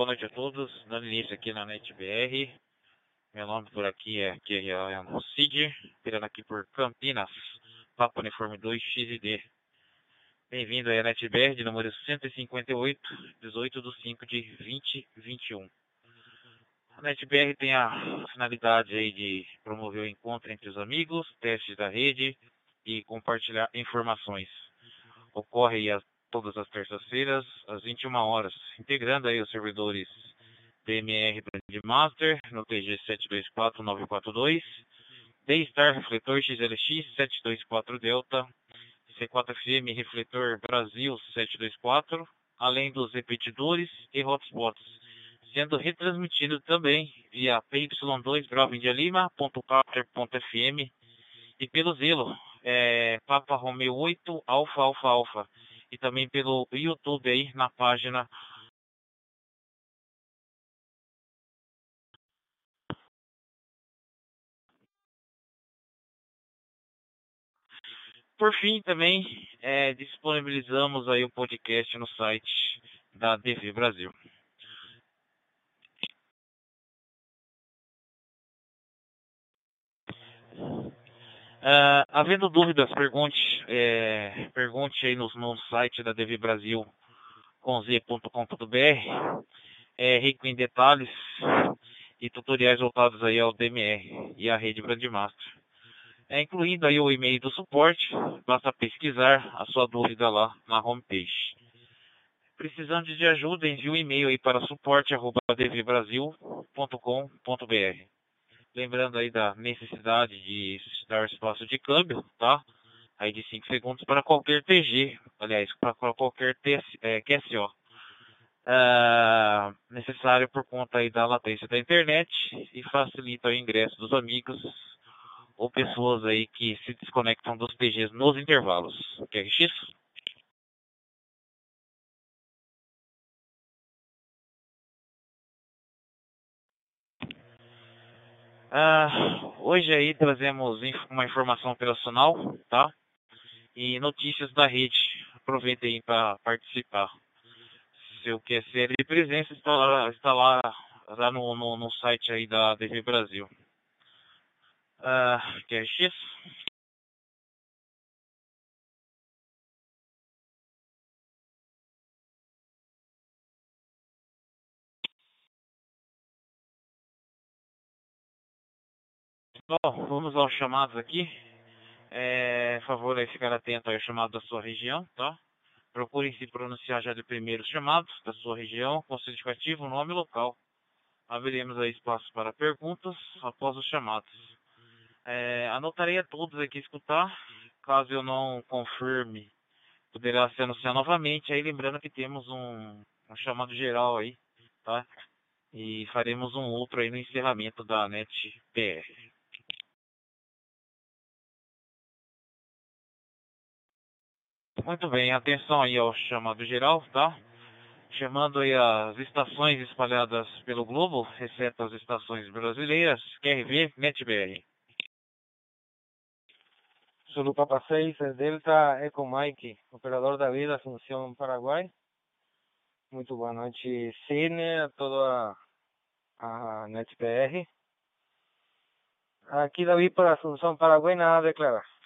boa noite a todos. Dando início aqui na NetBR. Meu nome por aqui é, aqui é o Cid, virando aqui por Campinas, Papo Uniforme 2 XD. Bem-vindo aí à NetBR de número 158, 18 de 5 de 2021. A NetBR tem a finalidade aí de promover o encontro entre os amigos, testes da rede e compartilhar informações. Ocorre as todas as terças-feiras, às 21 horas, integrando aí os servidores DMR Brandmaster no TG 724942, D-Star Refletor XLX 724 Delta, C4FM Refletor Brasil 724, além dos repetidores e hotspots, sendo retransmitido também via PY2 Bravo India Lima, e pelo Zelo, é, Papa Romeo 8 Alfa Alfa Alfa e também pelo YouTube aí na página Por fim, também é, disponibilizamos aí o podcast no site da DV Brasil. Uh, havendo dúvidas, pergunte, é, pergunte aí no, no site da DV Brasil com.com.br, é rico em detalhes e tutoriais voltados aí ao DMR e à rede Brandmaster. É, incluindo aí o e-mail do suporte, basta pesquisar a sua dúvida lá na homepage. Precisando de ajuda, envie um e-mail aí para suporte@dvbrasil.com.br. Lembrando aí da necessidade de dar espaço de câmbio, tá? Aí de 5 segundos para qualquer TG, aliás, para qualquer TS, é, QSO. Uh, necessário por conta aí da latência da internet e facilita o ingresso dos amigos ou pessoas aí que se desconectam dos TGs nos intervalos. QRX? Uh, hoje aí trazemos uma informação operacional, tá? E notícias da rede. Aproveitem aí para participar. Seu QSL de presença está lá, está lá, lá no, no, no site aí da DV Brasil. Uh, QRX? Bom, vamos aos chamados aqui. É, favor aí ficar atento ao chamado da sua região, tá? Procure se pronunciar já de primeiros chamados da sua região, com significativo, nome e local. Abriremos aí espaço para perguntas após os chamados. É, anotarei a todos aqui escutar, caso eu não confirme, poderá se anunciar novamente. Aí lembrando que temos um, um chamado geral aí, tá? E faremos um outro aí no encerramento da NET PR. Muito bem, atenção aí ao chamado geral, tá? Chamando aí as estações espalhadas pelo globo, exceto as estações brasileiras, QRV, NetBR. Zulu Papa 6, Delta Eco Mike, operador da vida, Assunção, Paraguai. Muito boa noite, Cine, a toda a, a NetBR. Aqui Davi para Assunção, Paraguai, nada a declarar. É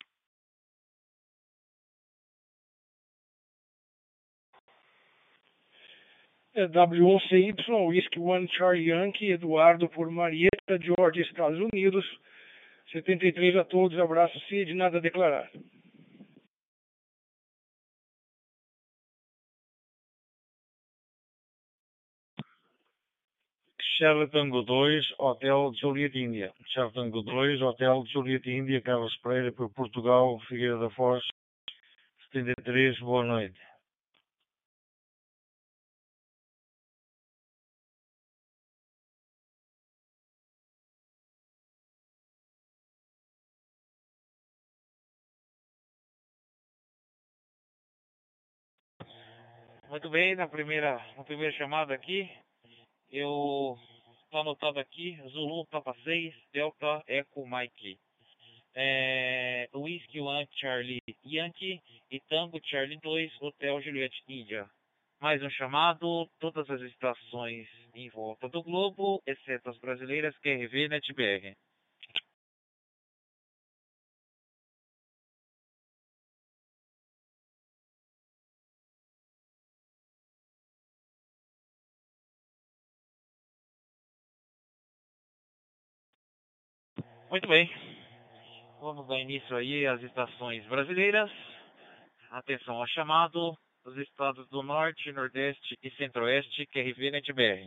W1CY, Whisky One Charlie Yankee, Eduardo por Marieta, George, Estados Unidos. 73 a todos, abraço Cid, nada a declarar. Charlie Tango 2, Hotel Juliet Índia. Charlie Tango 2, Hotel Juliet Índia, Carlos Pereira, por Portugal, Figueira da Foz, 73, boa noite. Muito bem, na primeira, na primeira chamada aqui, eu estou anotado aqui, Zulu Papa 6, Delta Echo Mike. É, Whisky One Charlie Yankee e Tango Charlie 2, Hotel Juliette India. Mais um chamado, todas as estações em volta do globo, exceto as brasileiras QRV NetBR. Muito bem. Vamos dar início aí às estações brasileiras. Atenção ao chamado dos estados do Norte, Nordeste e Centro-Oeste, QRV NetBR.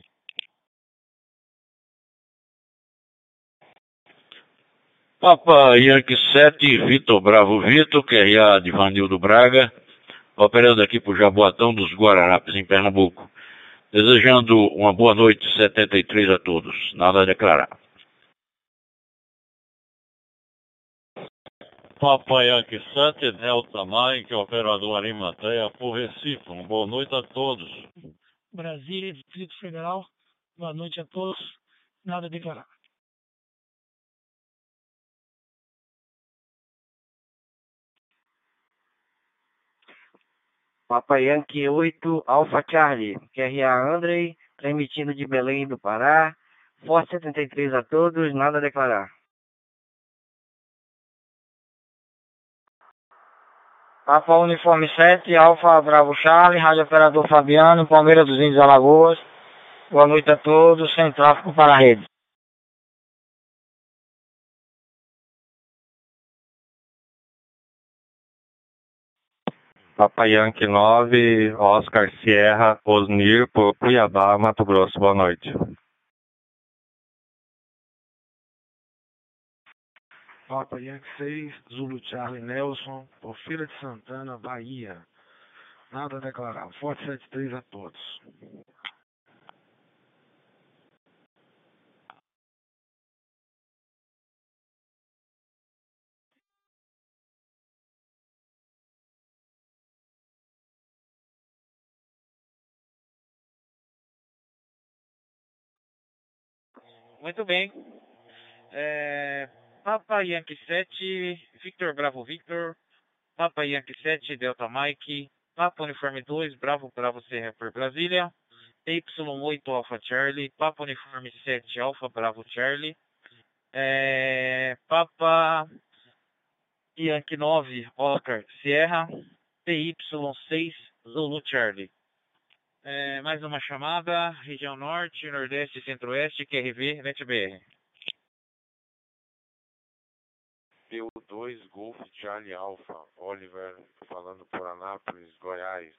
Papa Yankee 7, Vitor Bravo Vitor, QRA de Vanildo Braga, operando aqui por Jaboatão dos Guararapes, em Pernambuco. Desejando uma boa noite 73 a todos. Nada a declarar. Papa Yankee 7, Delta Mike, operador Arimateia, por Recife. Uma boa noite a todos. Brasília, Distrito Federal. Boa noite a todos. Nada a declarar. Papa Yankee 8, Alpha Charlie, QRA Andrei, transmitindo de Belém do Pará. Forte 73 a todos, nada a declarar. Papa Uniforme 7, Alfa Bravo Charlie, Rádio Operador Fabiano, Palmeiras dos Índios Alagoas. Boa noite a todos, sem tráfego para a rede. Papa Yankee 9, Oscar Sierra, Osnir, por Cuiabá, Mato Grosso. Boa noite. Papa Yankee 6, Zulu Charlie Nelson, por Feira de Santana, Bahia. Nada a declarar. Forte 73 a todos. Muito bem. É, Papa Yankee 7, Victor Bravo Victor, Papa Yankee 7, Delta Mike, Papa Uniforme 2, Bravo Bravo Serra por Brasília, Y8 Alpha Charlie, Papa Uniforme 7, Alpha Bravo Charlie, é, Papa Yankee 9, Oscar Sierra, PY6, Zulu Charlie. É, mais uma chamada, região norte, nordeste e centro-oeste, QRV, NetBR. PU2 Golf Charlie Alpha, Oliver falando por Anápolis, Goiás.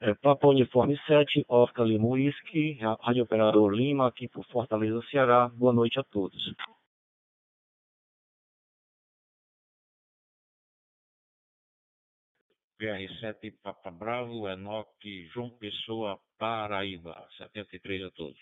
É, Papa Uniforme 7, Oscar Lima Whisky, Rádio Operador Lima, aqui por Fortaleza, Ceará. Boa noite a todos. PR7 Papa Bravo, Enoque, João Pessoa, Paraíba. 73 a todos.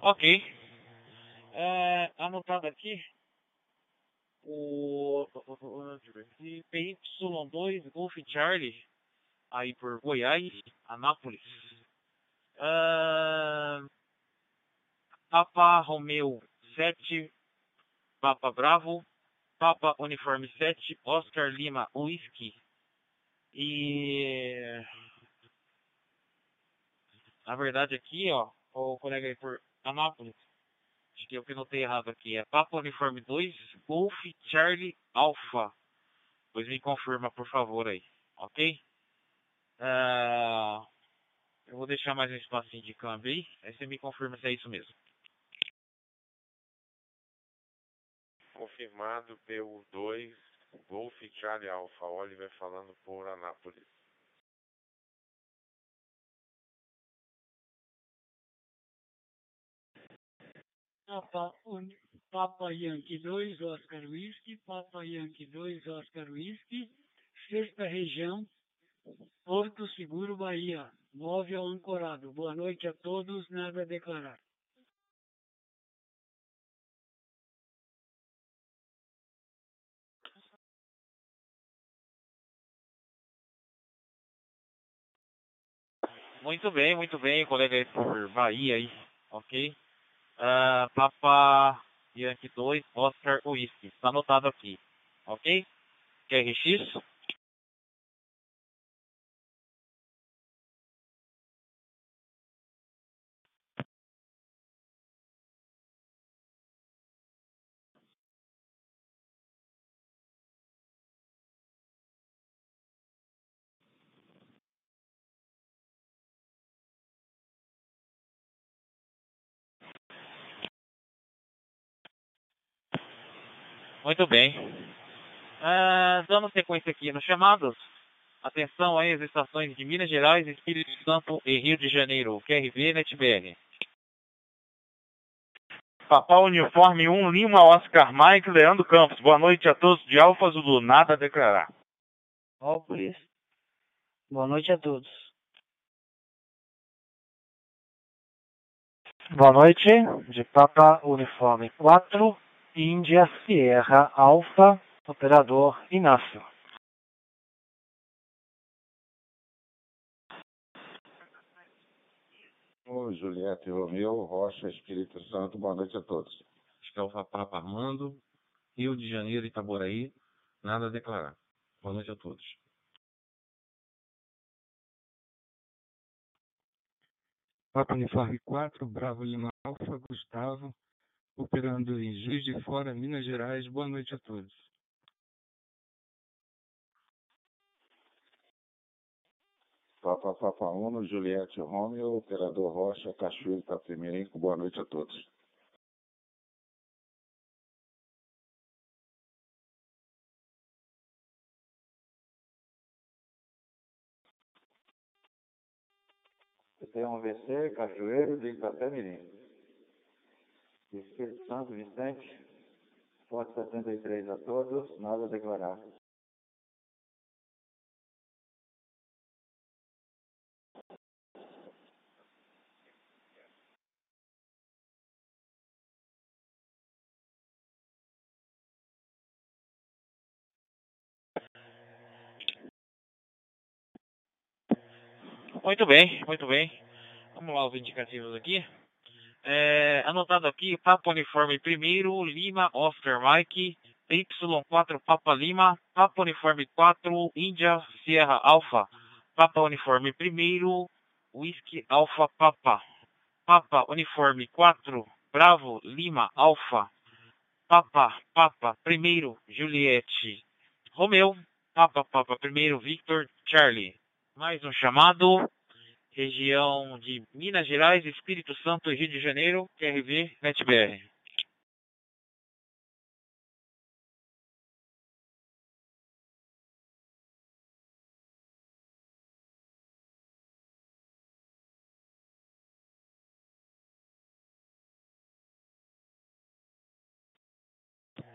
Ok. É, anotado aqui o, PY2 Golf Charlie aí por Goiás, Anápolis. Uh, Papa Romeo 7, Papa Bravo, Papa Uniforme 7, Oscar Lima Whisky. E na verdade aqui, ó, o colega aí por Anápolis, eu que notei errado aqui, é Papa Uniforme 2, Golf Charlie Alpha. Pois me confirma, por favor, aí, ok? Uh, eu vou deixar mais um espacinho de câmbio aí, aí você me confirma se é isso mesmo. Confirmado PU2 Golf Charlie Alpha, Oliver falando por Anápolis. Papa, un, Papa Yankee 2, Oscar Whisky, Papa Yankee 2, Oscar Whisky, Sexta Região, Porto Seguro, Bahia, móvel ancorado. Boa noite a todos, nada a declarar. Muito bem, muito bem, colega aí por Bahia aí, ok? Uh, Papa Yankee 2, Oscar Whisky, está anotado aqui, ok? QRX. Muito bem. Ah, dando sequência aqui nos chamados. Atenção aí às estações de Minas Gerais, Espírito Santo e Rio de Janeiro. QRV NetBR. Papal Uniforme 1, Lima, Oscar Mike, Leandro Campos. Boa noite a todos de Alfa Zulu. Nada a declarar. Ópolis. Boa noite a todos. Boa noite, de Papa Uniforme 4, Índia Sierra Alfa, operador Inácio. Ô, Juliette Romeu, Rocha, Espírito Santo, boa noite a todos. Escalfa Papa Armando, Rio de Janeiro, Itaboraí, nada a declarar. Boa noite a todos. Papa Uniforme 4, Bravo Lima Alfa, Gustavo, operando em Juiz de Fora, Minas Gerais. Boa noite a todos. Papa Papa Uno, Juliette Romeo, Operador Rocha, Cachoeiro Itapemirim, boa noite a todos. T1VC, Cajueiro de Itapemirim. Espírito Santo, Vicente, Forte 73 a todos, nada a declarar. Muito bem, muito bem. Vamos lá os indicativos aqui. É, anotado aqui, Papa Uniforme primeiro, Lima, Oscar Mike, Y4 Papa Lima, Papa Uniforme 4, Índia, Sierra Alpha, Papa Uniforme primeiro, Whisky Alpha Papa, Papa Uniforme 4, Bravo Lima Alpha, Papa Papa primeiro, Juliette, Romeu, Papa Papa primeiro, Victor Charlie. Mais um chamado, região de Minas Gerais, Espírito Santo Rio de Janeiro, QRV NetBR.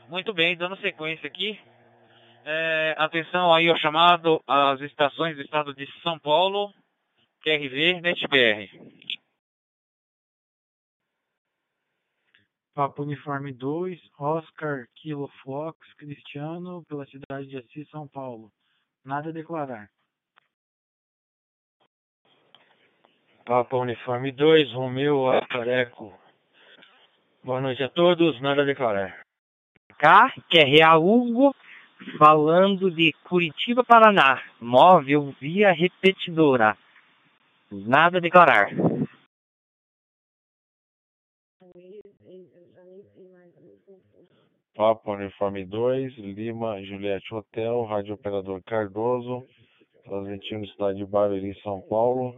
Muito bem, dando sequência aqui. É, atenção aí ao chamado às estações do estado de São Paulo, QRV NetBR. Papo Uniforme 2, Oscar Kilo Fox, Cristiano, pela cidade de Assis, São Paulo. Nada a declarar. Papa Uniforme 2, Romeu Oscar Eco. Boa noite a todos, nada a declarar. Cá, QRA Hugo, falando de Curitiba, Paraná. Móvel via repetidora. Nada a declarar. Papa Uniforme 2, Lima, Juliette Hotel, Rádio Operador Cardoso, transmitindo cidade de Barueri, São Paulo,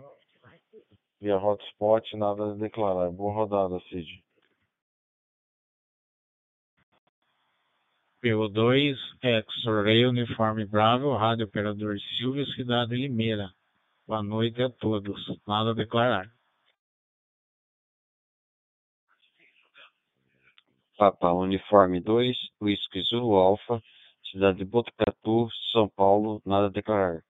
via hotspot, nada a declarar. Boa rodada, Cid. PO2, X-Ray Uniforme Bravo, Rádio Operador Silvio, Cidade Limeira. Boa noite a todos. Nada a declarar. Papa Uniforme 2, Whisky Zulu Alfa, cidade de Botucatu, São Paulo, nada a declarar.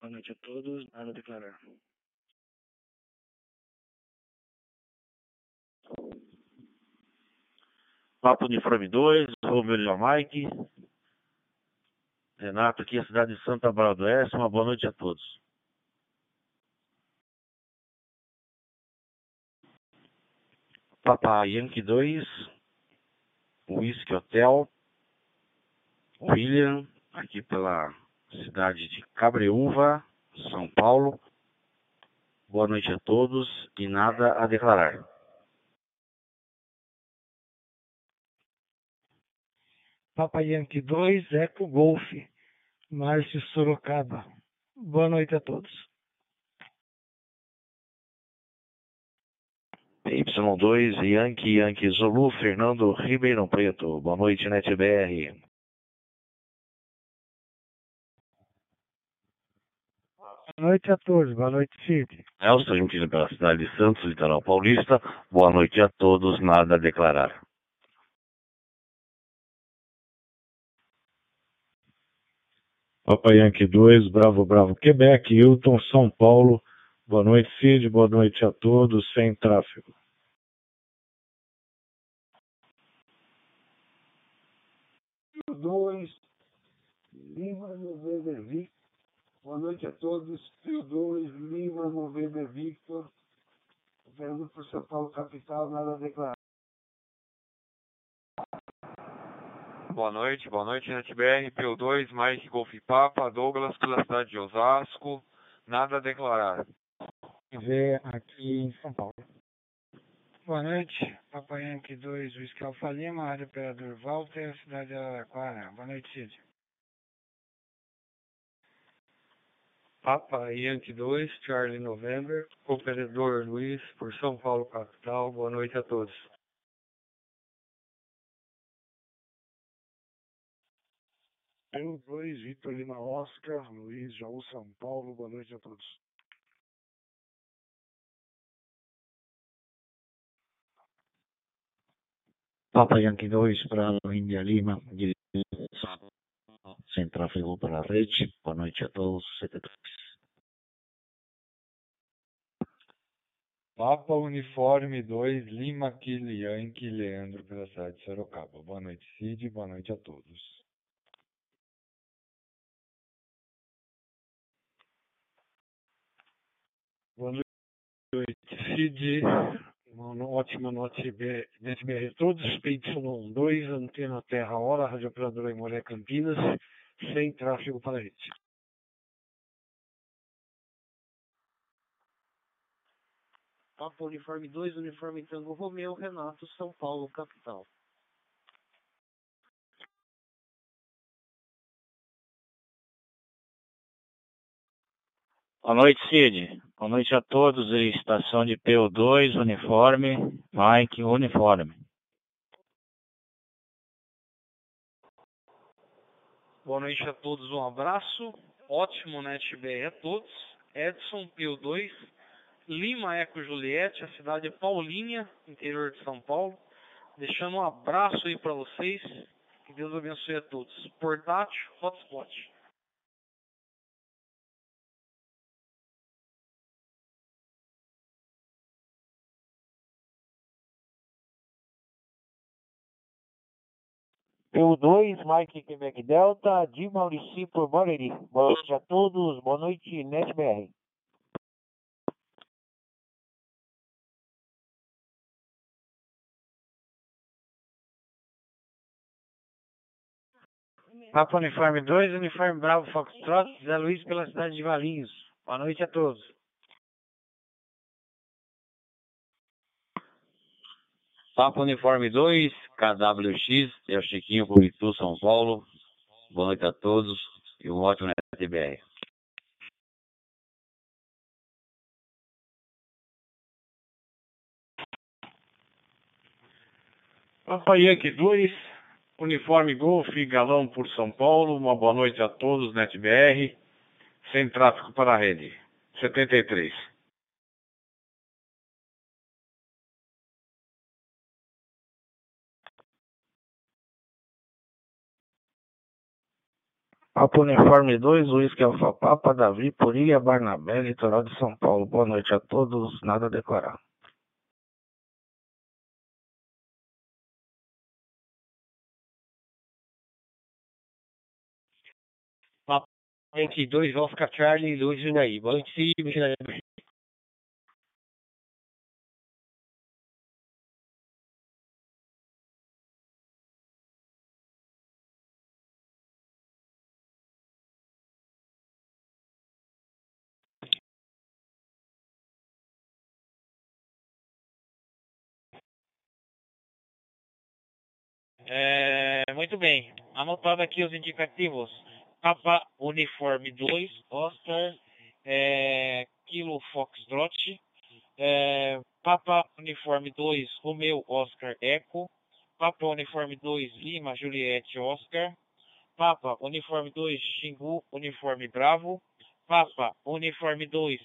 Boa noite a todos, nada a declarar. Papo Uniforme 2, Romeu Lima Mike. Renato aqui, a cidade de Santa Bárbara do Oeste. Uma boa noite a todos. Papa Yankee 2, Whisky Hotel, William, aqui pela cidade de Cabreúva, São Paulo. Boa noite a todos e nada a declarar. Papa Yankee 2, Eco Golf, Márcio Sorocaba. Boa noite a todos. Y2, Yankee, Yankee Zulu, Fernando Ribeirão Preto. Boa noite, NetBR. Boa noite a todos, boa noite, Cid. Elson, emitido pela cidade de Santos, litoral paulista. Boa noite a todos, nada a declarar. Papa Yankee 2, Bravo Bravo Quebec, Hilton, São Paulo. Boa noite, Cid. Boa noite a todos, sem tráfego. dois, Lima November Victor. Boa noite a todos. Pio 2, Lima November Victor. Operando por São Paulo capital, nada a declarar. Boa noite, boa noite, NetBR, PO2, Mike Golf Papa, Douglas, pela cidade de Osasco, nada a declarar. Vê aqui em São Paulo. Boa noite, Papa Yankee 2, Whisky Alfa Lima, Rádio Operador Walter, cidade de Araraquara. Boa noite, Cid. Papa Yankee 2, Charlie November, Operador Luiz, por São Paulo capital. Boa noite a todos. Pelo 2, Vitor Lima Oscar, Luiz Jaú São Paulo. Boa noite a todos. Papa Yankee 2 para Índia Lima, direção sem tráfego para a rede. Boa noite a todos. 73. Papa Uniforme 2, Lima Kili Yankee, Leandro pela cidade de Sorocaba. Boa noite, Cid. Boa noite a todos. Boa noite, Cid. Uma ótima noite, NetBR a todos. PY2, Antena Terra Hora, Rádio Operadora Imoré Campinas, sem tráfego para a rede. Papa Uniforme 2, Uniforme Tango Romeu, Renato, São Paulo, capital. Boa noite, Cid. Boa noite a todos. Estação de PO2, uniforme, Mike, uniforme. Boa noite a todos, um abraço. Ótimo NetBR a todos. Edson PO2, Lima Eco Juliette, a cidade de Paulinha, interior de São Paulo. Deixando um abraço aí para vocês. Que Deus abençoe a todos. Portátil, hotspot. P2, Mike Quebec Delta, de Maurici por Barueri. Boa noite a todos, boa noite, NetBR. Papa Uniforme 2, Uniforme Bravo Foxtrot, Zé Luiz pela cidade de Valinhos. Boa noite a todos. Papa Uniforme 2, KWX, é o Chiquinho Itu, São Paulo. Boa noite a todos e um ótimo NetBR. Papa Yankee 2, Uniforme Golf, Galão por São Paulo. Uma boa noite a todos, NetBR. Sem tráfego para a rede. 73. Papo Uniforme 2, Uísque Alfapapa, é Davi, Puria, Barnabé, Litoral de São Paulo. Boa noite a todos, nada a declarar. Papo 22, Oscar Charlie, Luiz, Junaí. Boa noite, Silvio, É, muito bem. Anotado aqui os indicativos. Papa Uniforme 2, Oscar, é, Kilo Foxtrot, é, Papa Uniforme 2, Romeu Oscar Eco, Papa Uniforme 2, Lima Juliette Oscar, Papa Uniforme 2, Xingu Uniforme Bravo, Papa Uniforme 2,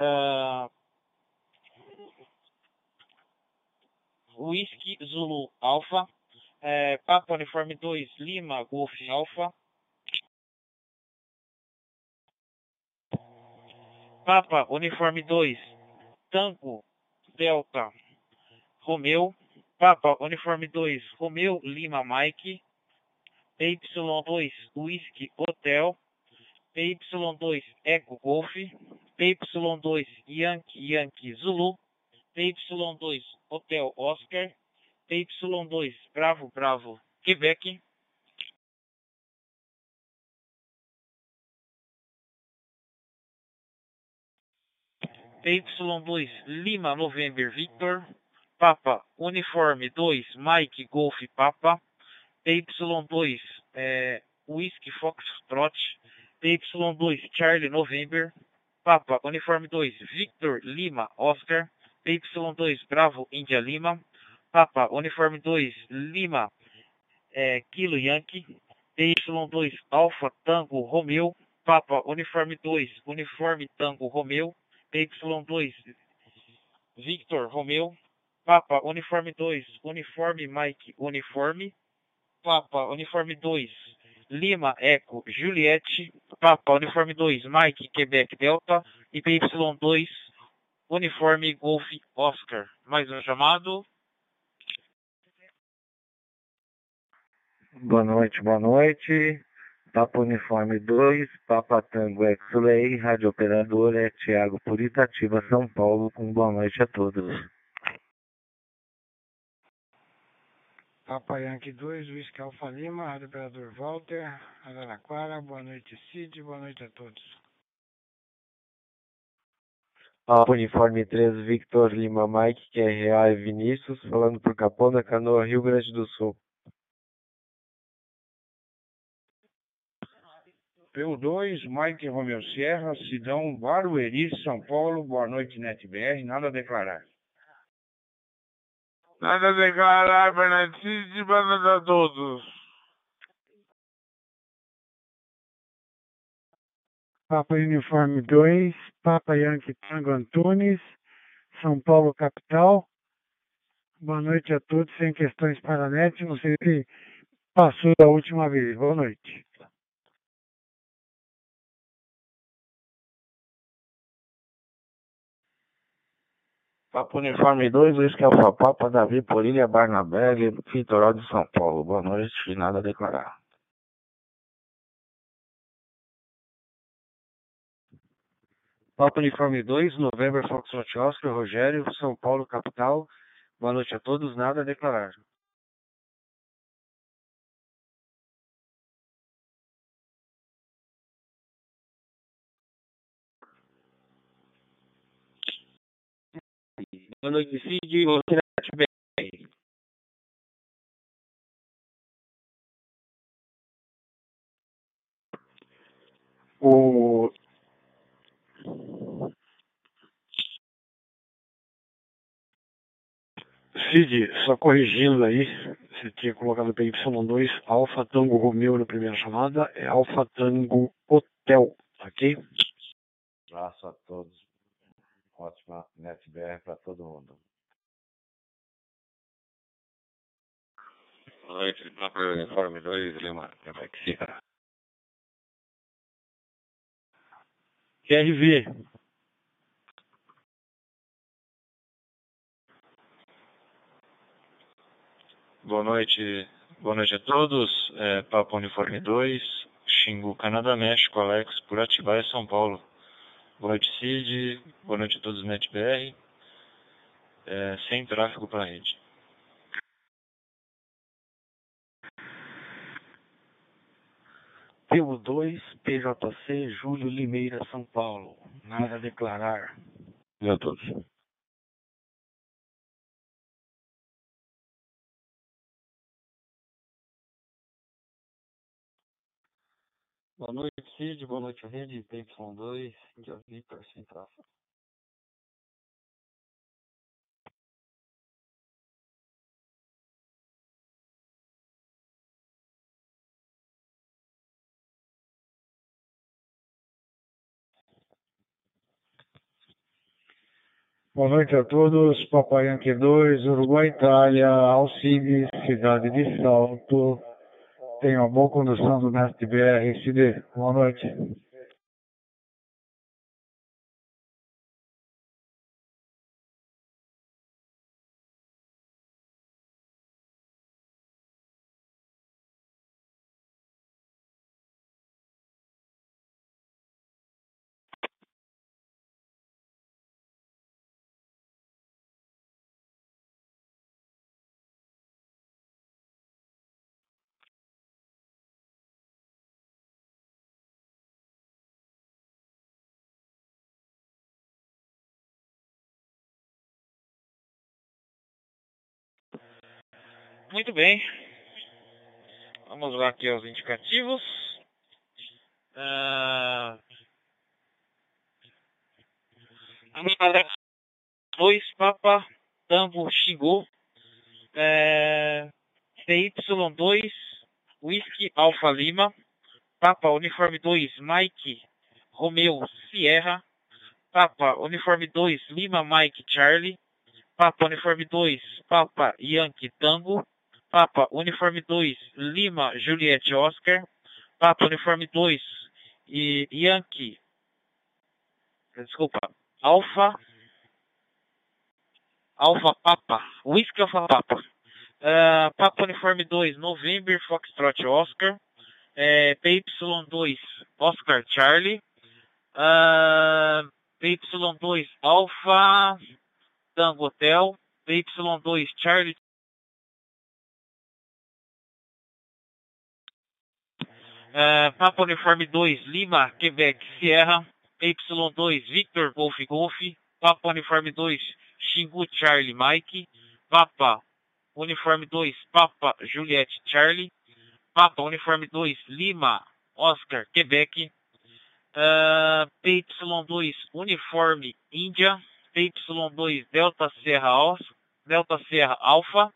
uh, Whisky Zulu Alpha, é, Papa Uniforme 2, Lima Golf Alpha, Papa Uniforme 2, Tango Delta Romeu, Papa Uniforme 2, Romeu Lima Mike, PY2 Whisky Hotel, PY2 Eco Golf, PY2 Yankee Yankee Zulu, PY2 Hotel Oscar, PY2 Bravo Bravo Quebec, PY2 Lima November Victor, Papa Uniforme 2 Mike Golf Papa, PY2 é, Whisky Foxtrot, PY2 Charlie November, Papa Uniforme 2 Victor Lima Oscar, PY2 Bravo India Lima, Papa Uniforme 2 Lima é, Kilo Yankee, PY2 Alpha Tango Romeo, Papa Uniforme 2 Uniforme Tango Romeo, PY2 Victor Romeo, Papa Uniforme 2 Uniforme Mike Uniforme, Papa Uniforme 2 Lima Eco Juliette, Papa Uniforme 2 Mike Quebec Delta. E PY2 Uniforme Golf Oscar. Mais um chamado. Boa noite, boa noite. Papa Uniforme 2, Papa Tango X-Lay, Rádio Operador é Tiago por Itatiba, São Paulo, com boa noite a todos. Papa Yankee 2, Whisky Alfa Lima, Rádio Operador Walter, Araraquara, boa noite Cid, boa noite a todos. Uniforme 3, Victor Lima Mike, QRA e Vinícius, falando por Capão da Canoa, Rio Grande do Sul. PU2, Mike Romeu Sierra, Sidão, Barueri, São Paulo, boa noite NetBR, nada a declarar. Nada a declarar, Bernardinho, boa noite a todos. Papa Uniforme 2, Papa Yankee Tango Antunes, São Paulo capital. Boa noite a todos, sem questões para a net, não sei se passou da última vez. Boa noite. Papa Uniforme 2, Luiz Alfa Papa, Davi Polília, Barnabé, Litoral de São Paulo. Boa noite, nada a declarar. Papa Uniforme 2, November Foxtrot Oscar, Rogério, São Paulo, capital. Boa noite a todos, nada a declarar. Boa noite, Cid, você na bem. O Cid, só corrigindo aí, você tinha colocado PY2 Alfa Tango Romeo na primeira chamada, é Alfa Tango Hotel, ok? Abraço a todos. Ótima NetBR para todo mundo. Boa noite, Papa Uniforme 2, Lima, Quebec Sierra. QRV. Boa noite, boa noite a todos. É, Papa Uniforme 2, Xingu, Canadá, México, Alex, por Atibaia, São Paulo. Boa noite, Cid. Boa noite a todos do NetBR. É, sem tráfego para a rede. Pelo 2, PJC, Júlio Limeira, São Paulo. Nada a declarar. E a todos. Boa noite, Cid. Boa noite, Rede. PY2, Índia Victor, sem. Boa noite a todos. Papai Yankee 2, Uruguai, Itália, Alcides, cidade de Salto. Tenha uma boa condução do CD. Boa noite. Muito bem. Vamos lá aqui aos indicativos. Ah, Alex 2, Papa, Tango, Xingu. É, PY2, Whisky, Alfa Lima. Papa, Uniforme 2, Mike, Romeo, Sierra. Papa, Uniforme 2, Lima, Mike, Charlie. Papa, Uniforme 2, Papa, Yankee, Tango. Papa, Uniforme 2, Lima, Juliette, Oscar. Papa, Uniforme 2, e Yankee. Desculpa. Alfa. Alfa Papa. Whisky Alfa Papa. Uh, Papa Uniforme 2, November, Foxtrot, Oscar. É, PY2, Oscar Charlie. Uh, PY2, Alfa Tango Hotel. PY2, Charlie Uh, Papa Uniforme 2, Lima, Quebec, Sierra. Y2, Victor, Golf, Golf. Papa Uniforme 2, Xingu, Charlie, Mike. Papa Uniforme 2, Papa Juliette, Charlie. Papa Uniforme 2, Lima, Oscar, Quebec. Uh, PY2, Uniforme, Índia. PY2, Delta Serra, Os, Delta Serra, Alpha.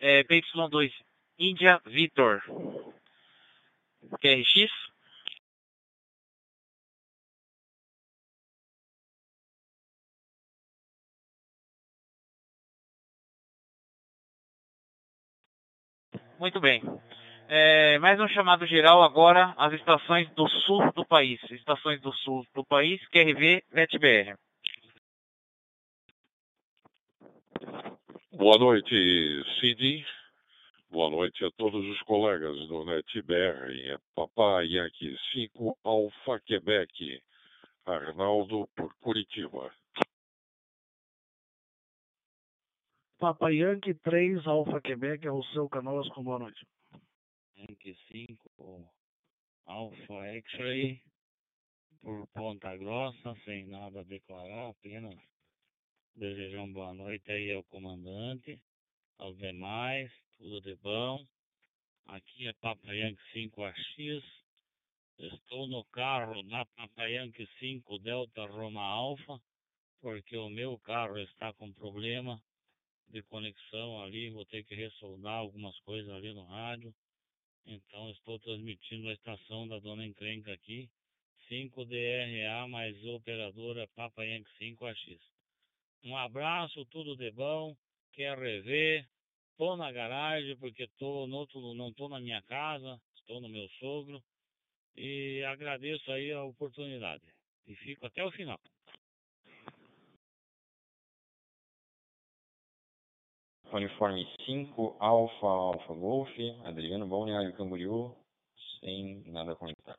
É, PY2, Índia, Vitor. QRX. Muito bem. É, mais um chamado geral agora às estações do sul do país. Estações do sul do país, QRV, NetBR. Boa noite, Cid. Boa noite a todos os colegas do NetBR. É Papai Yankee 5 Alfa Quebec. Arnaldo por Curitiba. Papa Yankee 3 Alfa Quebec é o seu canal com boa noite. Yankee 5 Alfa X-Ray por Ponta Grossa, sem nada a declarar, apenas desejar uma boa noite aí ao comandante, aos demais, tudo de bom. Aqui é Papa Yankee 5AX. Estou no carro na Papa Yankee 5 Delta Roma Alpha, porque o meu carro está com problema de conexão ali, vou ter que ressoldar algumas coisas ali no rádio. Então estou transmitindo a estação da Dona Encrenca aqui, 5DRA mais operadora Papa Yankee 5AX. Um abraço, tudo de bom, quer rever, tô na garagem porque no outro, não tô na minha casa, estou no meu sogro e agradeço aí a oportunidade e fico até o final. Uniforme 5, Alfa, Alfa Golf, Adriano Balneário Camboriú, sem nada conectado.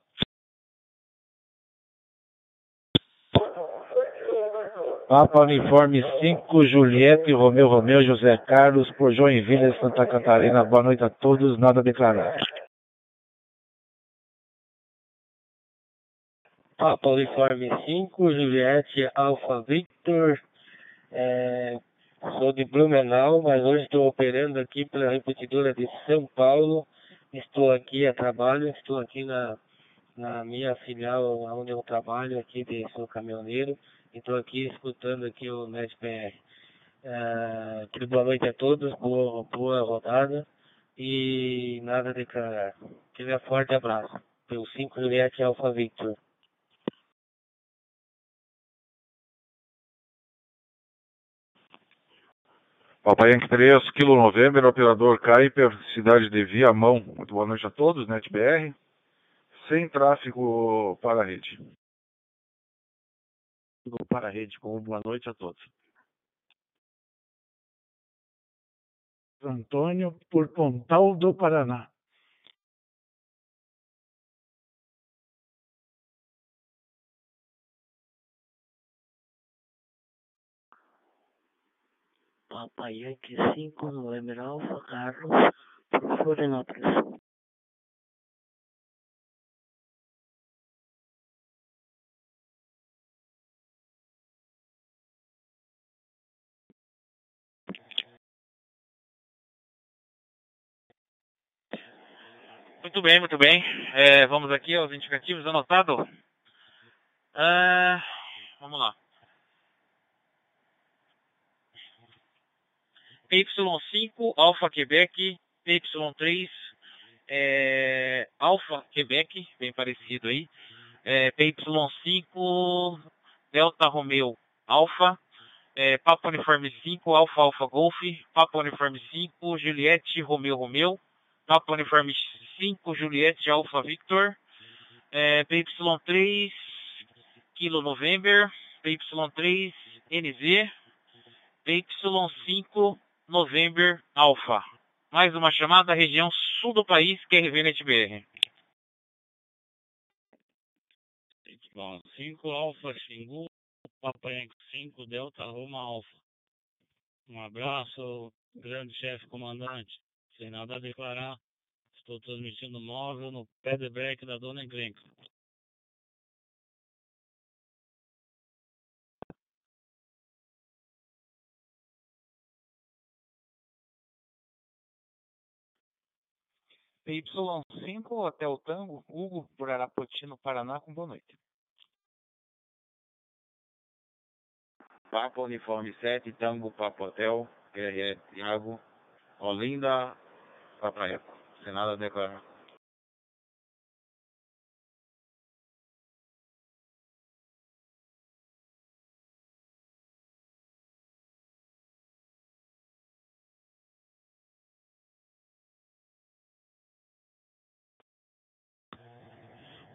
Papa Uniforme 5, Juliette, Romeu Romeu, José Carlos, por Joinville, Santa Catarina. Boa noite a todos, nada a declarar. Papa Uniforme 5, Juliette Alfa Victor. É, sou de Blumenau, mas hoje estou operando aqui pela repetidora de São Paulo. Estou aqui a trabalho, estou aqui na, na minha filial onde eu trabalho, aqui de sou caminhoneiro. Estou aqui escutando aqui o NetBR. É, aquele boa noite a todos, boa, boa rodada e nada a declarar. Aquele forte abraço. Pelo 5 Juliette Alfa Victor. Papai Yankee 3, Kilo November, operador Kuiper, cidade de Viamão. Muito boa noite a todos, NetBR. Sem tráfego para a rede. Para a rede, com boa noite a todos. Antônio, por Pontal do Paraná. Papai Yankee 5, November Alfa, Carlos, por Florianópolis. Muito bem, muito bem. É, vamos aqui aos indicativos anotado. Ah, vamos lá. PY5 Alpha Quebec, PY3 é, Alpha Quebec, bem parecido aí. É, PY5 Delta Romeo Alpha, é, Papa Uniforme 5 Alpha Alpha Golf, Papa Uniforme 5 Juliette Romeo Romeo, Papa Uniforme 5 Juliette Alpha Victor, é, PY3 Kilo November, PY3 NZ, PY5 November Alpha. Mais uma chamada região sul do país, QRV NetBR. Bom, 5 Alfa Xingu, Papai 5 Delta Roma Alfa. Um abraço, grande chefe comandante. Sem nada a declarar, estou transmitindo móvel no pé de break da Dona Encrenca. PY5 Hotel Tango, Hugo, por Arapoti, no Paraná, com boa noite. Papa Uniforme 7, Tango Papo Hotel, QRE Thiago, Olinda, Papa Eco. Sem nada a declarar.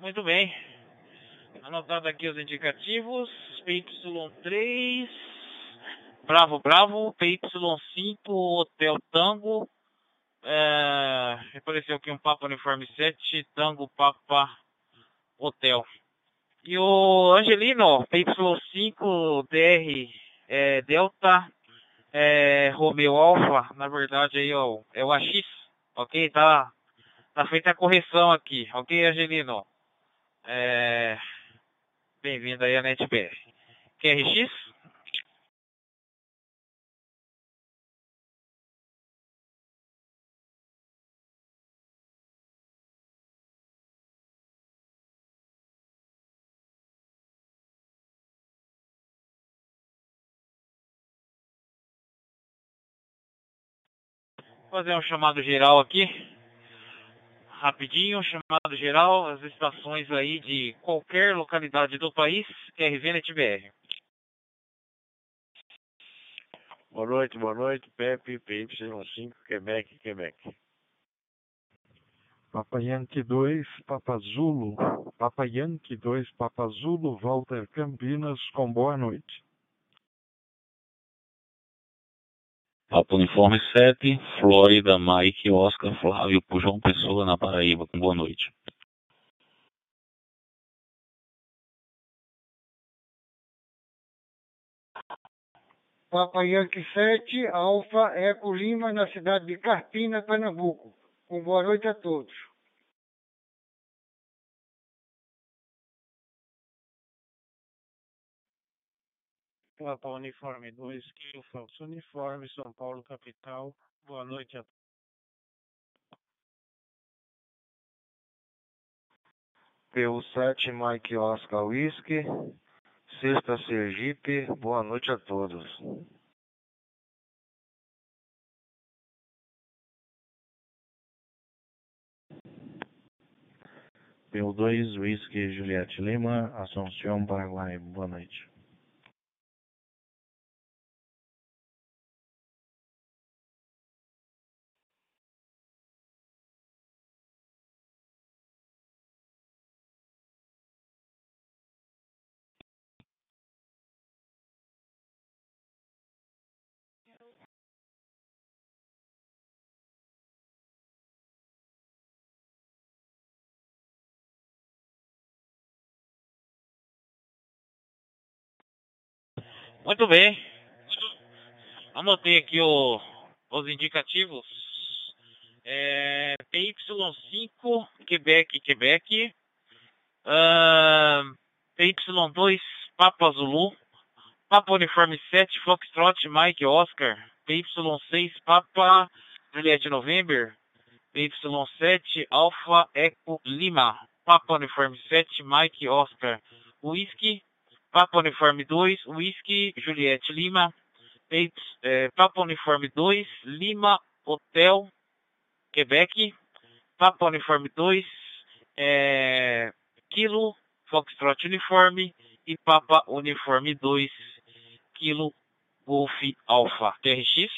Muito bem. Anotado aqui os indicativos. PY3, Bravo Bravo, PY5, Hotel Tango. É, apareceu aqui um Papa Uniforme 7, Tango Papa Hotel. E o Angelino, PY5, DR é, Delta é, Romeo Alpha, na verdade aí ó, é o AX, ok? Tá, tá feita a correção aqui, ok Angelino? É, Bem-vindo aí à NetBR. QRX? Fazer um chamado geral aqui rapidinho, chamado geral, as estações aí de qualquer localidade do país, QRV NetBR. Boa noite, boa noite, Pepe, PY5, Quebec, Quebec. Papa Yankee 2, Papa Zulu. Papa Yankee 2, Papa Zulu, Walter Campinas, com boa noite. Papo Uniforme 7, Flórida, Mike, Oscar, Flávio, Pujão, Pessoa, na Paraíba. Boa noite. Papa Yankee 7, Alfa, Eco Lima, na cidade de Carpina, Pernambuco. Um boa noite a todos. Papa Uniforme 2, Kilo Fox Uniforme, São Paulo, capital. Boa noite a PU7 Mike Oscar Whisky, Sexta Sergipe, boa noite a todos. PU2 Whisky Juliette Lima, Assunção, Paraguai. Boa noite. Muito bem. Anotei aqui o, os indicativos. É, PY5 Quebec, Quebec. Uh, PY2 Papa Zulu. Papa Uniforme 7 Foxtrot Mike Oscar. PY6 Papa Juliette November. PY7 Alpha Eco Lima. Papa Uniforme 7 Mike Oscar. Whisky Papa Uniforme 2, Whisky, Juliette Lima, Peitos, é, Papa Uniforme 2, Lima, Hotel, Quebec, Papa Uniforme 2, é, Kilo, Foxtrot Uniforme e Papa Uniforme 2, Kilo, Golf Alpha, TRX.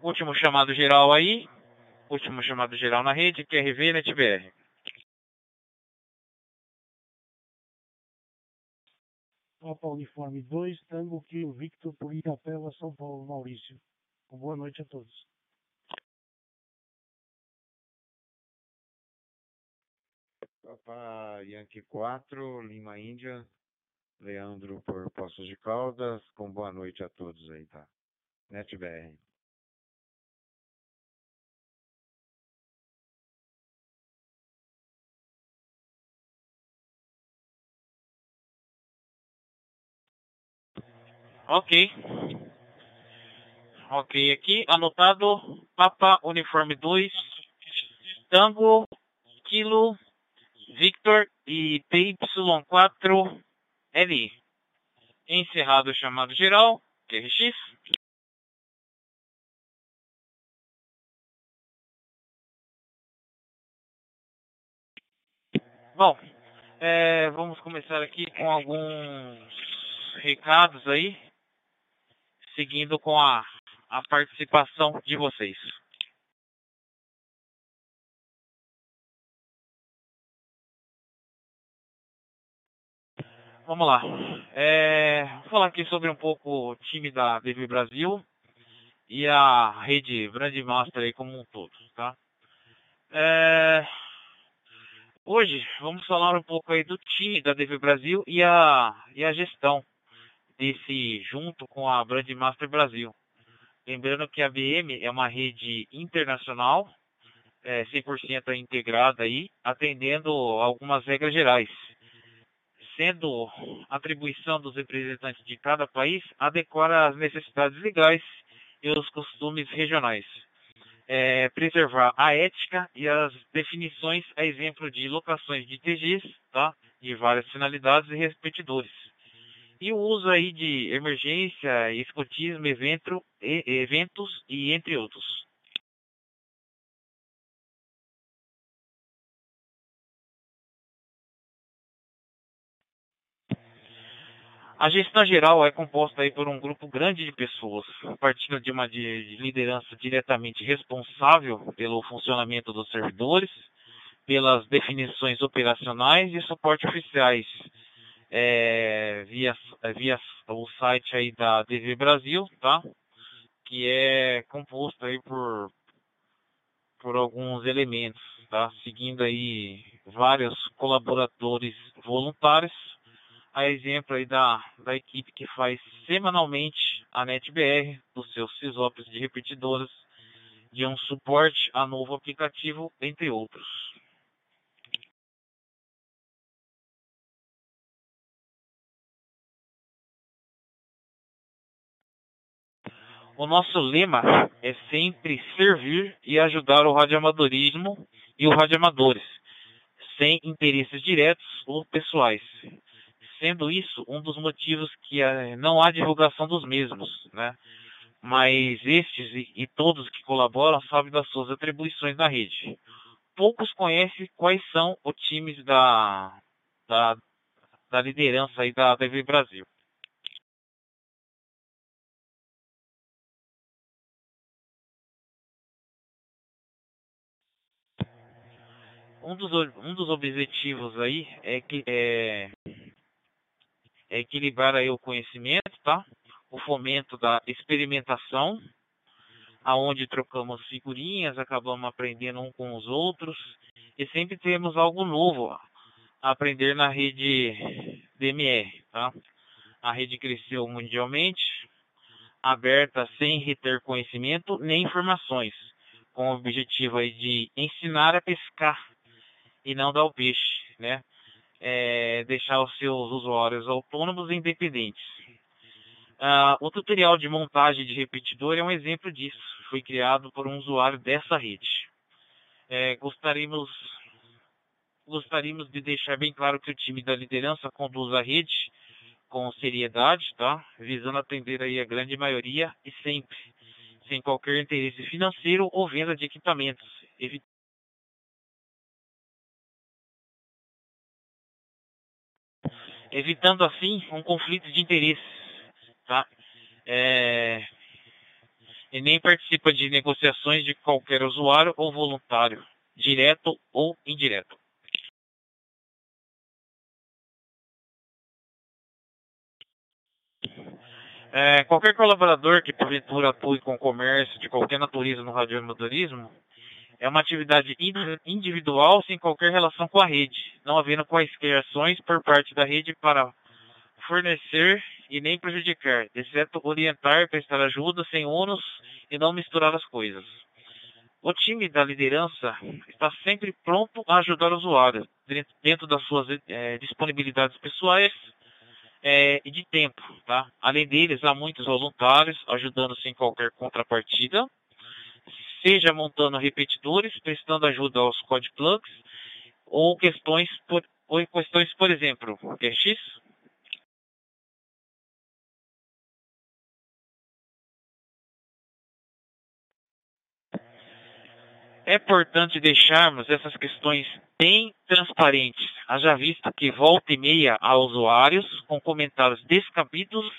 Último chamado geral aí. Último chamado geral na rede, QRV NetBR. Papa Uniforme 2, Tango Kilo Victor por Itapeva, São Paulo, Maurício. Boa noite a todos. Papa Yankee 4, Lima Índia, Leandro por Poços de Caldas, com boa noite a todos aí, tá? NetBR. Ok. Ok, aqui anotado Papa Uniforme 2, Tango, Kilo, Victor e PY4L. Encerrado o chamado geral, QRX. Bom, é, vamos começar aqui com alguns recados aí seguindo com a, a participação de vocês. Vamos lá. É, vou falar aqui sobre um pouco o time da DV Brasil e a rede Brandmaster aí como um todo, tá? É, hoje vamos falar um pouco aí do time da DV Brasil e a, e a gestão desse junto com a Brandmaster Brasil. Lembrando que a BM é uma rede internacional, é, 100% integrada aí, atendendo algumas regras gerais, sendo atribuição dos representantes de cada país adequar às necessidades legais e os costumes regionais. É, preservar a ética e as definições a exemplo de locações de TGs, tá? de várias finalidades e repetidores e o uso aí de emergência, escotismo, evento, eventos e entre outros. A gestão geral é composta aí por um grupo grande de pessoas, partindo de uma de liderança diretamente responsável pelo funcionamento dos servidores, pelas definições operacionais e suporte oficiais, é, via, via o site aí da DV Brasil, tá? que é composto aí por, por alguns elementos, tá? Seguindo aí vários colaboradores voluntários, a exemplo aí da, da equipe que faz semanalmente a NetBR, dos seus CISOPs de repetidoras, de um suporte a novo aplicativo, entre outros. O nosso lema é sempre servir e ajudar o radioamadorismo e os radioamadores, sem interesses diretos ou pessoais. Sendo isso um dos motivos que eh, não há divulgação dos mesmos, né? Mas estes e, e todos que colaboram sabem das suas atribuições na rede. Poucos conhecem quais são os times da, da, da liderança aí da TV Brasil. Um dos, um dos objetivos aí é, que, é, é equilibrar aí o conhecimento, tá? O fomento da experimentação, aonde trocamos figurinhas, acabamos aprendendo um com os outros e sempre temos algo novo a aprender na rede DMR, tá? A rede cresceu mundialmente, aberta sem reter conhecimento nem informações, com o objetivo aí de ensinar a pescar e não dar o peixe, né? É, deixar os seus usuários autônomos e independentes. Ah, o tutorial de montagem de repetidor é um exemplo disso. Foi criado por um usuário dessa rede. É, gostaríamos, gostaríamos de deixar bem claro que o time da liderança conduz a rede com seriedade, tá? Visando atender aí a grande maioria e sempre, sem qualquer interesse financeiro ou venda de equipamentos, evitando assim um conflito de interesses, tá? É... E nem participa de negociações de qualquer usuário ou voluntário, direto ou indireto. É, qualquer colaborador que porventura atue com comércio de qualquer natureza no radioamadorismo é uma atividade individual sem qualquer relação com a rede, não havendo quaisquer ações por parte da rede para fornecer e nem prejudicar, exceto orientar, prestar ajuda sem ônus e não misturar as coisas. O time da liderança está sempre pronto a ajudar o usuário, dentro das suas é, disponibilidades pessoais é, e de tempo. Tá? Além deles, há muitos voluntários ajudando sem qualquer contrapartida, seja montando repetidores, prestando ajuda aos code plugs, ou questões por, ou questões, por exemplo, QX. É importante deixarmos essas questões bem transparentes, haja visto que volta e meia a usuários com comentários descabidos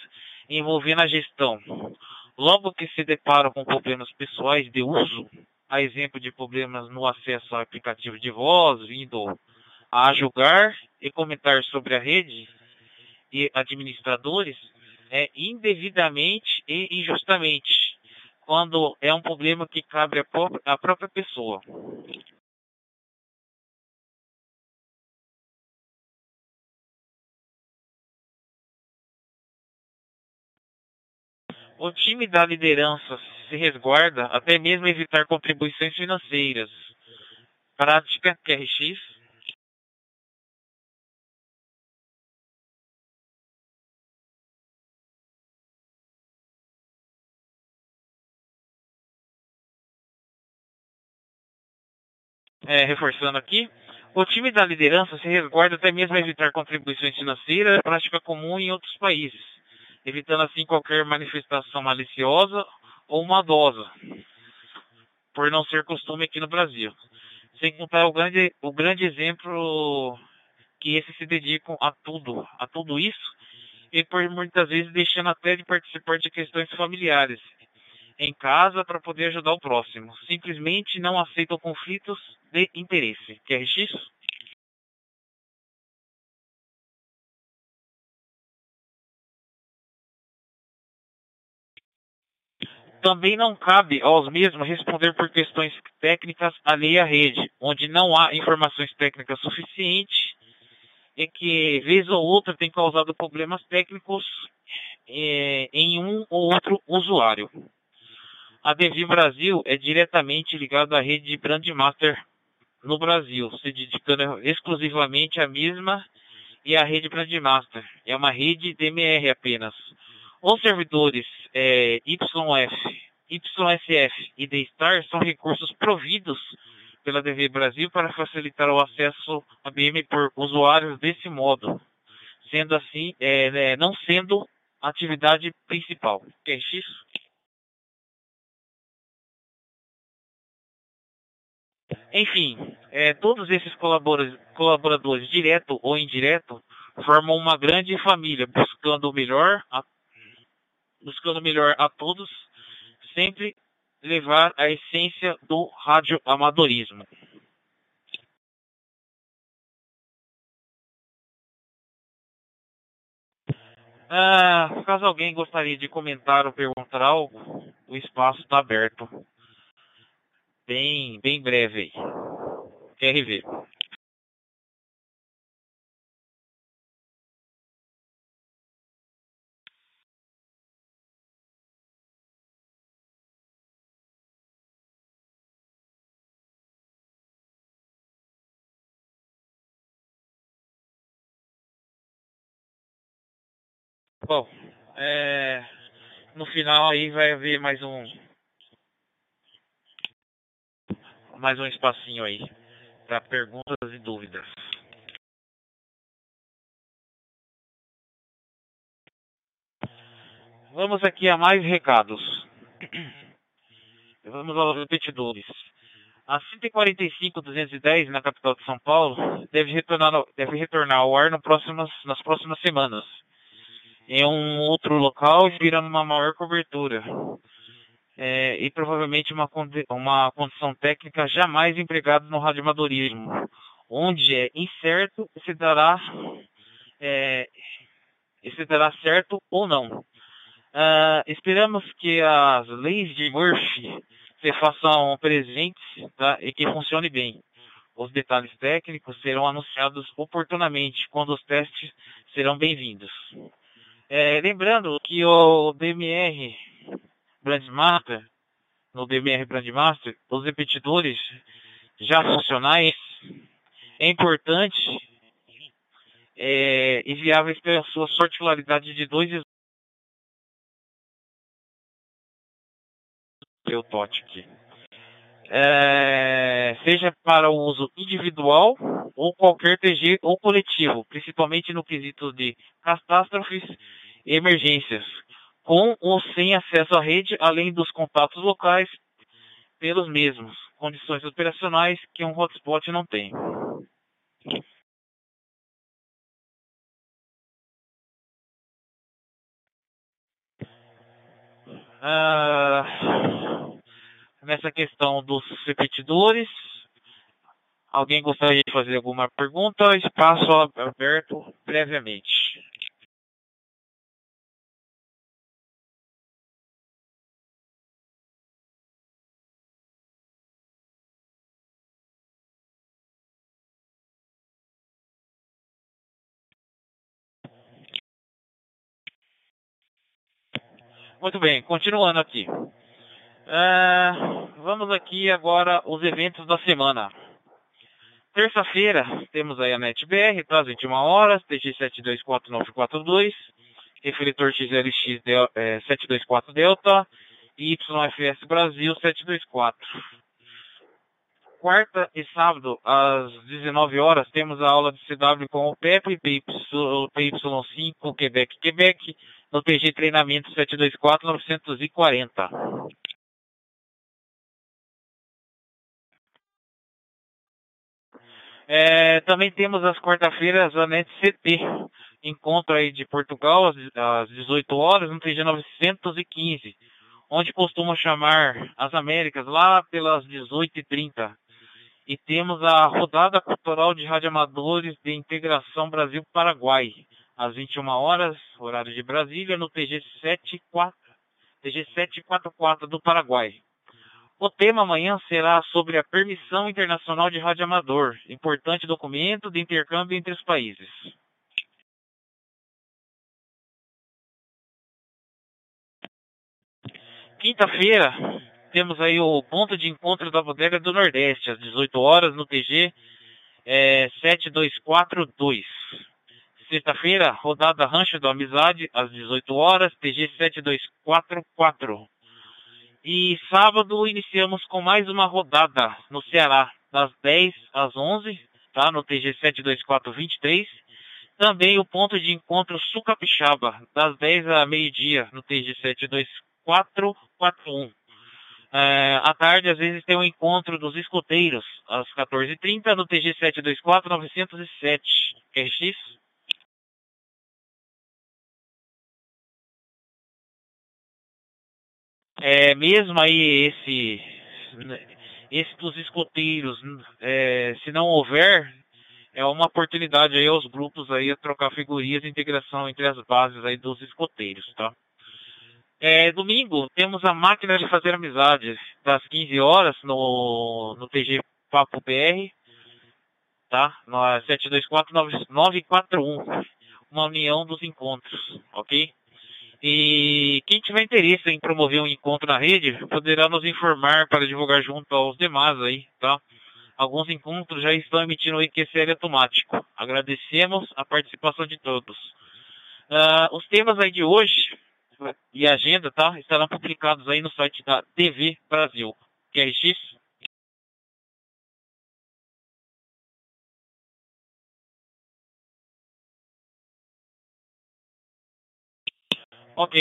envolvendo a gestão, Logo que se deparam com problemas pessoais de uso, a exemplo de problemas no acesso ao aplicativo de voz, vindo a julgar e comentar sobre a rede e administradores, é indevidamente e injustamente, quando é um problema que cabe à própria pessoa. O time da liderança se resguarda até mesmo evitar contribuições financeiras. Prática QRX. É, reforçando aqui, o time da liderança se resguarda até mesmo evitar contribuições financeiras, prática comum em outros países evitando assim qualquer manifestação maliciosa ou maldosa, por não ser costume aqui no Brasil. Sem contar o grande, o grande exemplo que esses se dedicam a tudo, a tudo isso, e por muitas vezes deixando até de participar de questões familiares em casa para poder ajudar o próximo. Simplesmente não aceitam conflitos de interesse. Quer isso? Também não cabe aos mesmos responder por questões técnicas alheia à rede, onde não há informações técnicas suficientes e que, vez ou outra, tem causado problemas técnicos eh, em um ou outro usuário. A Devi Brasil é diretamente ligada à rede de Brandmaster no Brasil, se dedicando exclusivamente à mesma e à rede Brandmaster. É uma rede DMR apenas. Os servidores é, YF, YSF e D-Star são recursos providos pela DV Brasil para facilitar o acesso a BM por usuários desse modo, sendo assim, é, né, não sendo a atividade principal. É isso? Enfim, é, todos esses colaboradores, colaboradores, direto ou indireto, formam uma grande família, buscando o melhor a buscando melhor a todos, sempre levar a essência do radioamadorismo. Ah, caso alguém gostaria de comentar ou perguntar algo, o espaço está aberto. Bem, bem breve aí. QRV. Bom, é, no final aí vai haver mais um mais um espacinho aí para perguntas e dúvidas. Vamos aqui a mais recados. Vamos aos repetidores. A 145-210 na capital de São Paulo deve retornar, deve retornar ao ar no próximas, nas próximas semanas em um outro local esperando uma maior cobertura. É, e provavelmente uma, uma condição técnica jamais empregada no radioamadorismo, onde é incerto se dará, é, se dará certo ou não. Uh, esperamos que as leis de Murphy se façam presentes tá, e que funcione bem. Os detalhes técnicos serão anunciados oportunamente quando os testes serão bem-vindos. É, lembrando que o DMR Brandmaster, no DMR Brandmaster, os repetidores já funcionais é importante é, e viáveis pela sua particularidade de dois eu tote. É, seja para o uso individual ou qualquer TG ou coletivo, principalmente no quesito de catástrofes e emergências, com ou sem acesso à rede, além dos contatos locais pelos mesmos, condições operacionais que um hotspot não tem. Ah, nessa questão dos repetidores, alguém gostaria de fazer alguma pergunta? Espaço aberto previamente. Muito bem, continuando aqui. Uh, vamos aqui agora os eventos da semana. Terça-feira temos aí a NetBR, tá? às 21 horas, TG724942, refletor XLX é, 724 Delta e YFS Brasil 724. Quarta e sábado, às 19 horas, temos a aula de CW com o PEP, PY5, Quebec, Quebec, no PG Treinamento 724-940. É, também temos as quarta-feiras a NetCT, encontro aí de Portugal às, às 18 horas no TG 915, onde costumam chamar as Américas lá pelas 18h30. E temos a rodada cultural de radioamadores de integração Brasil-Paraguai, às 21 horas, horário de Brasília, no TG TG 744 do Paraguai. O tema amanhã será sobre a Permissão Internacional de Rádio Amador, importante documento de intercâmbio entre os países. Quinta-feira, temos aí o ponto de encontro da Bodega do Nordeste, às 18 horas, no TG é, 7242. Sexta-feira, rodada Rancho da Amizade, às 18 horas, TG 7244. E sábado iniciamos com mais uma rodada no Ceará, das 10 às 11, tá? No TG 72423. Também o ponto de encontro Sul Capixaba, das 10 a meio-dia, no TG 72441. É, à tarde, às vezes, tem o um encontro dos escoteiros, às 14h30, no TG 724-907, QRX. É, mesmo aí esse, esse dos escoteiros, é, se não houver, é uma oportunidade aí aos grupos aí a trocar figurinhas e integração entre as bases aí dos escoteiros, tá? É, domingo temos a máquina de fazer amizades das 15 horas no, no TG Papo BR, tá? No 724-941, uma união dos encontros, ok? E quem tiver interesse em promover um encontro na rede, poderá nos informar para divulgar junto aos demais aí, tá? Alguns encontros já estão emitindo o IQCL automático. Agradecemos a participação de todos. Uh, os temas aí de hoje e agenda, tá? Estarão publicados aí no site da TV Brasil. QRX. Ok.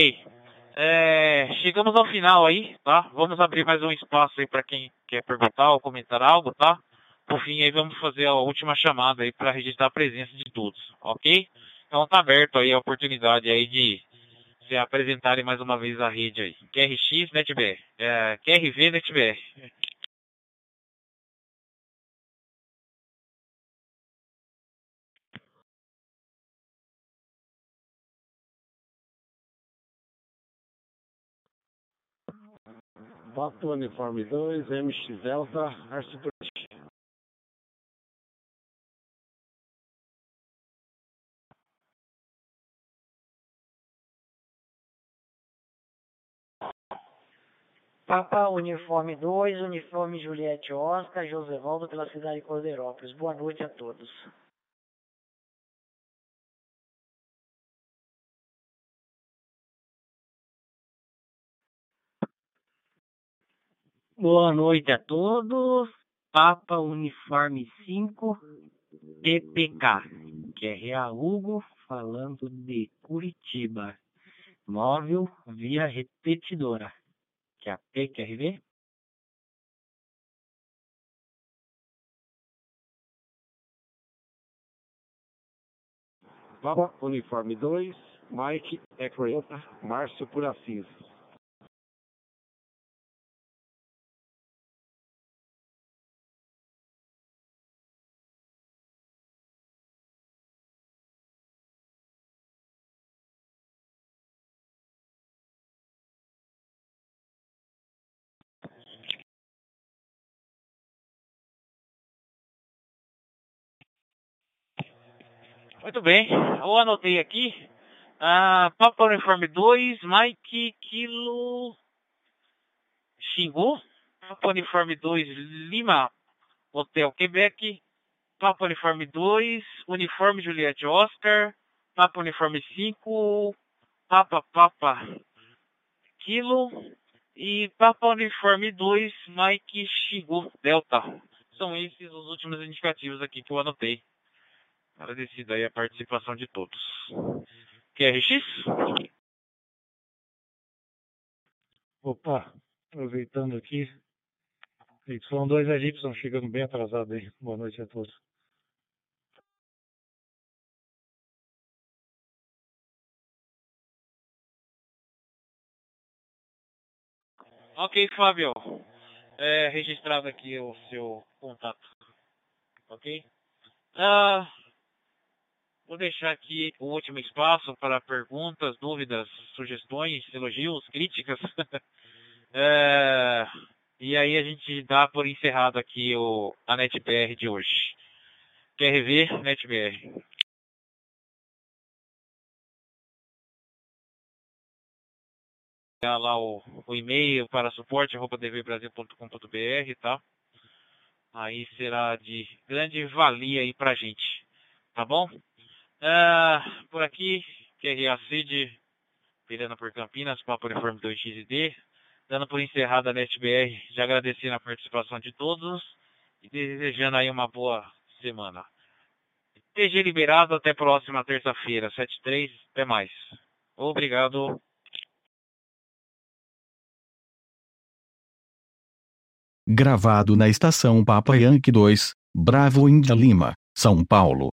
É, chegamos ao final aí, tá? Vamos abrir mais um espaço aí para quem quer perguntar ou comentar algo, tá? Por fim, aí vamos fazer a última chamada aí para registrar a presença de todos, ok? Então tá aberto aí a oportunidade aí de se apresentarem mais uma vez a rede aí. QRX NetBR. É, QRV NetBR. Pato Uniforme 2, MX Delta, Arce Papa Uniforme 2, Uniforme Juliette Oscar, José Valdo pela cidade de Cordeirópolis. Boa noite a todos. Boa noite a todos. Papa Uniforme 5, TPK, que é Real Hugo, falando de Curitiba. Móvel via repetidora que é a PQRV. Papa Uniforme 2, Mike Equereta, Márcio por Assis. Muito bem, eu anotei aqui. Ah, Papa Uniforme 2, Mike Kilo Xingu. Papa Uniforme 2, Lima, Hotel Quebec. Papa Uniforme 2, Uniforme Juliette Oscar. Papa Uniforme 5, Papa Papa Kilo. E Papa Uniforme 2, Mike Xingu Delta. São esses os últimos indicativos aqui que eu anotei. Agradecido aí a participação de todos. QRX? Opa, aproveitando aqui. Y2 é Y chegando bem atrasado aí. Boa noite a todos. Ok, Fábio. É, registrado aqui o seu contato. Ok? Uh, Vou deixar aqui o último espaço para perguntas, dúvidas, sugestões, elogios, críticas. é, e aí a gente dá por encerrado aqui o, a NetBR de hoje. QRV NetBR. lá o, o e-mail para suporte@dvbrasil.com.br, tá? Aí será de grande valia aí pra gente, tá bom? Uh, por aqui, QRA Cid, Pirana por Campinas, Papo Uniforme 2XD, dando por encerrada a NetBR, já agradecendo a participação de todos e desejando aí uma boa semana. Esteja liberado até próxima terça-feira, 7.3, até mais. Obrigado. Gravado na estação Papa Yankee 2, Bravo Índia Lima, São Paulo.